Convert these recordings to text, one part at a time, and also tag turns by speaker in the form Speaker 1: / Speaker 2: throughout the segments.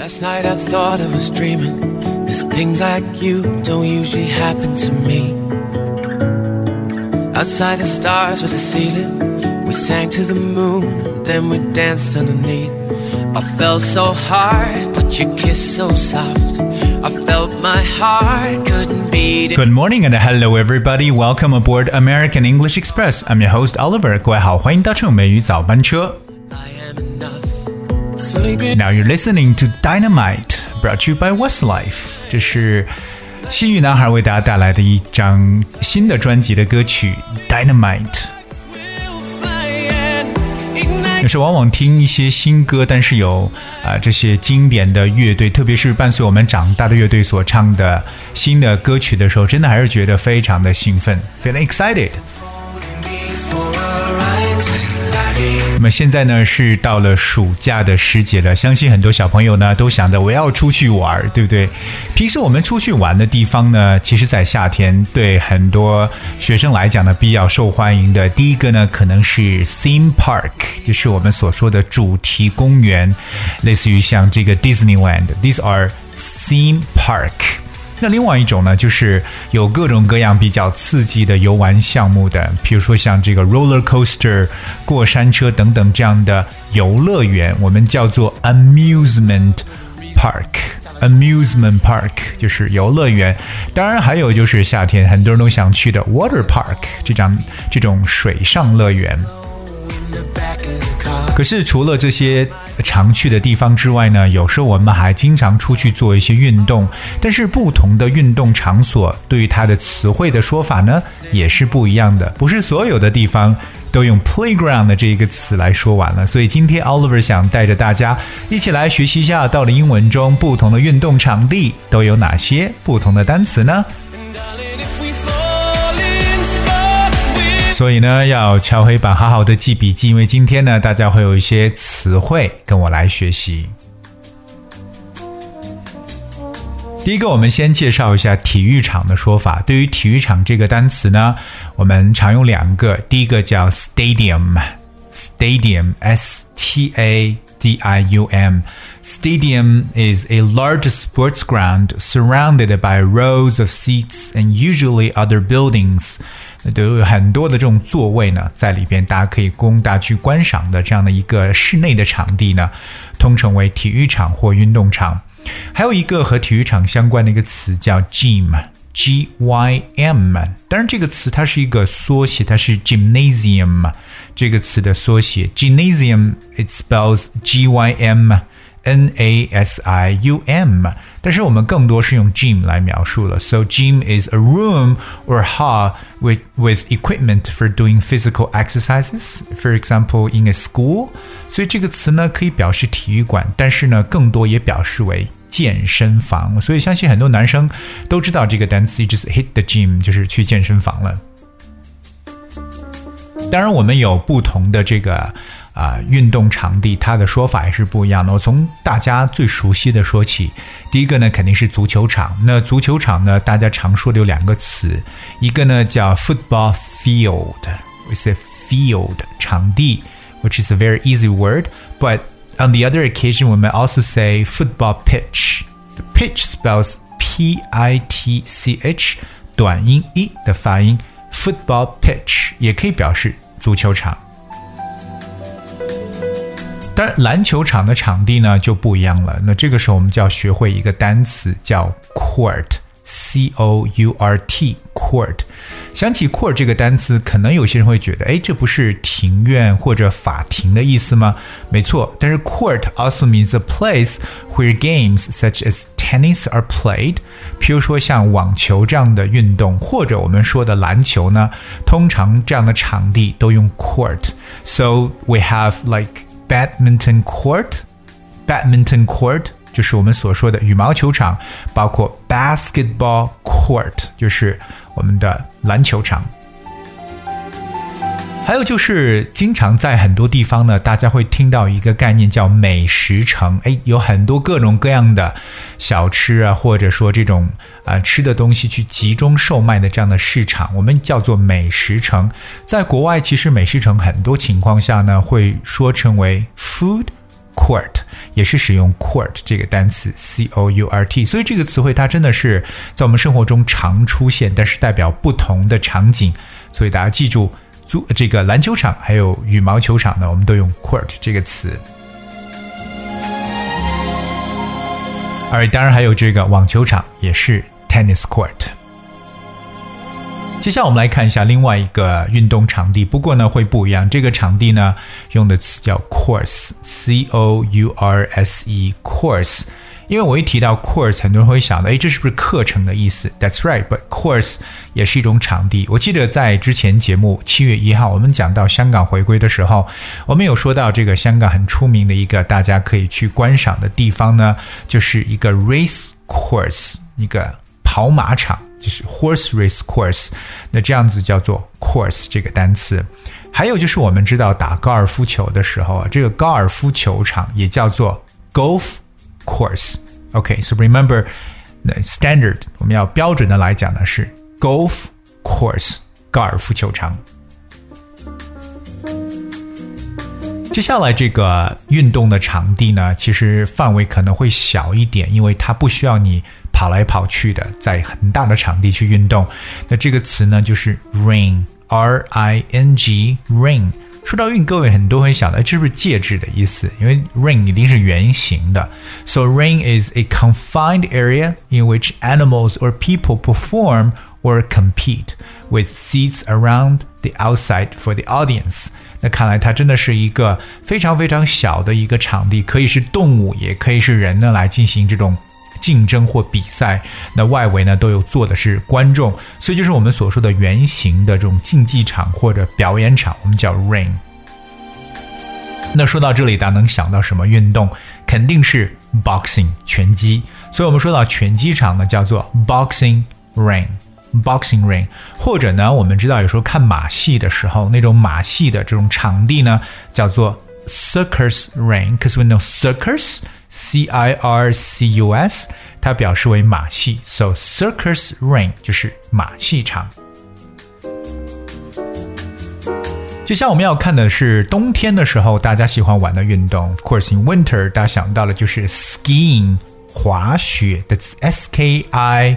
Speaker 1: Last night I thought I was dreaming. Cause things like you don't usually happen to me. Outside the stars with the ceiling, we sang to the moon, then we danced underneath. I felt so hard, but your kiss so soft. I felt my heart couldn't beat it.
Speaker 2: Good morning and hello everybody. Welcome aboard American English Express. I'm your host Oliver. 各位好，欢迎搭乘美语早班车。
Speaker 1: I am enough. Sleeping
Speaker 2: Now you're listening to Dynamite, brought to you by Westlife. 这是西域男孩为大家带来的一张新的专辑的歌曲《Dynamite》。
Speaker 1: will fly and ignite.
Speaker 2: 有时往往听一些新歌，但是有啊、这些经典的乐队，特别是伴随我们长大的乐队所唱的新的歌曲的时候，真的还是觉得非常的兴奋，feeling excited。 那么现在呢是到了暑假的时节了，相信很多小朋友呢都想着我要出去玩，对不对？平时我们出去玩的地方呢，其实在夏天对很多学生来讲呢比较受欢迎的，第一个呢可能是 theme park，就是我们所说的主题公园，类似于像这个 Disneyland，these are theme park。那另外一种呢，就是有各种各样比较刺激的游玩项目的，比如说像这个 roller coaster、过山车等等这样的游乐园，我们叫做 amusement park。amusement park 就是游乐园，当然还有就是夏天很多人都想去的 water park 这张这种水上乐园。可是除了这些常去的地方之外呢，有时候我们还经常出去做一些运动。但是不同的运动场所对于它的词汇的说法呢，也是不一样的。不是所有的地方 都用 playground 的这一个词来说完了。所以今天 Oliver 想带着大家一起来学习一下，到了英文中不同的运动场地都有哪些不同的单词呢？所以呢，要敲黑板，好好的记笔记，因为今天呢，大家会有一些词汇跟我来学习。第一个，我们先介绍一下体育场的说法。对于体育场这个单词呢，我们常用两个，第一个叫 stadium，stadium，s t a d i u m。Stadium is a large sports ground surrounded by rows of seats and usually other buildings. 那都有很多的这种座位呢，在里边，大家可以供大家去观赏的这样的一个室内的场地呢，通称为体育场或运动场。还有一个和体育场相关的一个词叫 gym，G Y M。当然，这个词它是一个缩写，它是 gymnasium 这个词的缩写。Gymnasium it spells G Y M。N A S I U M，但是我们更多是用 gym 来描述了。So gym is a room or hall with with equipment for doing physical exercises. For example, in a school. 所以这个词呢可以表示体育馆，但是呢更多也表示为 健身房。所以相信很多男生都知道这个单词，就是 hit the gym，就是去健身房了。当然，我们有不同的这个啊、运动场地，它的说法也是不一样的。我从大家最熟悉的说起，第一个呢肯定是足球场。那足球场呢，大家常说的有两个词，一个呢叫 football field，we say field 场地，which is a very easy word，but on the other occasion we may also say football pitch. The pitch spells P I T C H，短音 e 的发音。Football pitch 也可以表示足球场。当然，篮球场的场地呢就不一样了。那这个时候我们就要学会一个单词叫 court，c o u r t，court。想起 court 这个单词，可能有些人会觉得，哎，这不是庭院或者法庭的意思吗？没错，但是 court also means a place where games such as tennis are played。譬如说像网球这样的运动，或者我们说的篮球呢，通常这样的场地都用 court。So we have like badminton court, badminton court 就是我们所说的羽毛球场，包括 basketball court 就是我们的篮球场。还有就是，经常在很多地方呢，大家会听到一个概念叫美食城。哎，有很多各种各样的小吃啊，或者说这种啊、吃的东西去集中售卖的这样的市场，我们叫做美食城。在国外，其实美食城很多情况下呢，会说成为 food court，也是使用 court 这个单词 c o u r t，所以这个词汇它真的是在我们生活中常出现，但是代表不同的场景。所以大家记住，足这个篮球场还有羽毛球场呢，我们都用 court 这个词。而当然还有这个网球场也是 tennis court。接下来我们来看一下另外一个运动场地，不过呢会不一样。这个场地呢用的词叫 course，c o u r s e，course。因为我一提到 course，很多人会想到，哎，这是不是课程的意思？That's right，but course 也是一种场地。我记得在之前节目七月一号，我们讲到香港回归的时候，我们有说到这个香港很出名的一个大家可以去观赏的地方呢，就是一个 race course，一个跑马场。就是 horse race course，那这样子叫做 course 这个单词。还有就是我们知道打高尔夫球的时候啊，这个高尔夫球场也叫做 golf course。OK，so remember standard，我们要标准的来讲呢是 golf course 高尔夫球场。接下来这个运动的场地呢，其实范围可能会小一点，因为它不需要你。跑来跑去的，在很大的场地去运动。那这个词呢，就是 ring，r i n g，ring。说到运，各位很多会想到，这是不是戒指的意思？因为 ring 一定是圆形的。So ring is a confined area in which animals or people perform or compete with seats around the outside for the audience。那看来它真的是一个非常非常小的一个场地，可以是动物，也可以是人呢来进行这种。 竞争或比赛，那外围呢都有坐的是观众，所以就是我们所说的圆形的这种竞技场或者表演场，我们叫 ring。那说到这里，大家能想到什么运动？肯定是 boxing 拳击。所以我们说到拳击场呢，叫做 boxing ring，boxing ring。或者呢，我们知道有时候看马戏的时候，那种马戏的这种场地呢，叫做 circus ring，because we know circus。C I R C U S，它表示为马戏，so circus ring 就是马戏场。接下来我们要看的是冬天的时候大家喜欢玩的运动。Of course, in winter，大家想到的就是 skiing 滑雪的 S K I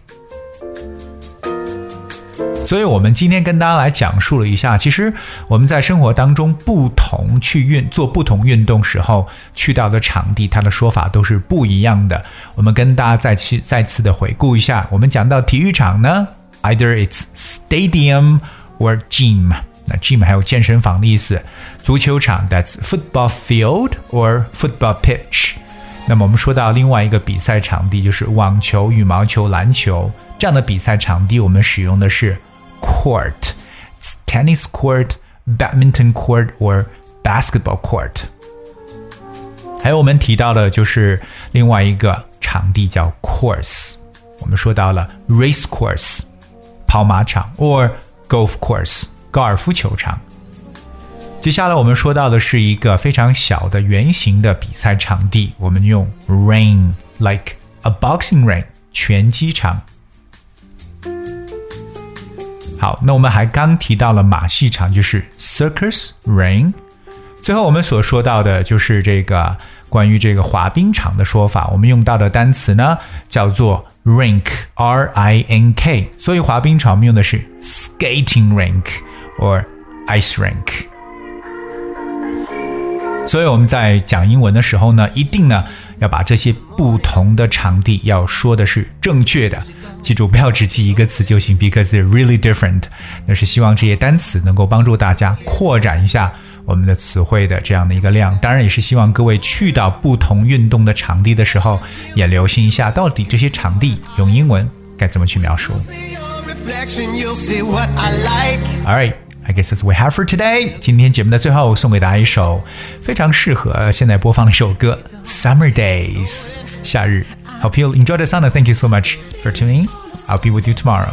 Speaker 2: 所以，我们今天跟大家来讲述了一下，其实我们在生活当中不同去运做不同运动时候去到的场地，它的说法都是不一样的。我们跟大家再去再次的回顾一下，我们讲到体育场呢，either it's stadium or gym，那 gym 还有健身房的意思。足球场，that's football field or football pitch。那么我们说到另外一个比赛场地，就是网球、羽毛球、篮球这样的比赛场地，我们使用的是。court, it's tennis court, badminton court or basketball court。还有我们提到的就是另外一个场地叫 course，我们说到了 race course 跑马场 or golf course 高尔夫球场。接下来我们说到的是一个非常小的圆形的比赛场地，我们用 ring like a boxing ring 拳击场。 好，那我们还刚提到了马戏场，就是 circus ring。最后我们所说到的就是这个关于这个滑冰场的说法，我们用到的单词呢叫做 rink，r i n k。所以滑冰场我们用的是 skating rink or ice rink。所以我们在讲英文的时候呢，一定呢要把这些不同的场地要说的是正确的。记住，不要只记一个词就行，because they're really different。那是希望这些单词能够帮助大家扩展一下我们的词汇的这样的一个量。当然，也是希望各位去到不同运动的场地的时候，也留心一下，到底这些场地用英文该怎么去描述。All right。I guess that's we have for today。今天节目的最后，送给大家一首非常适合现在播放的一首歌《Summer Days》夏日。Hope you enjoy the song. Thank you so much for tuning. I'll be with you tomorrow.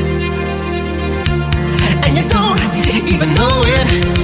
Speaker 1: even know it.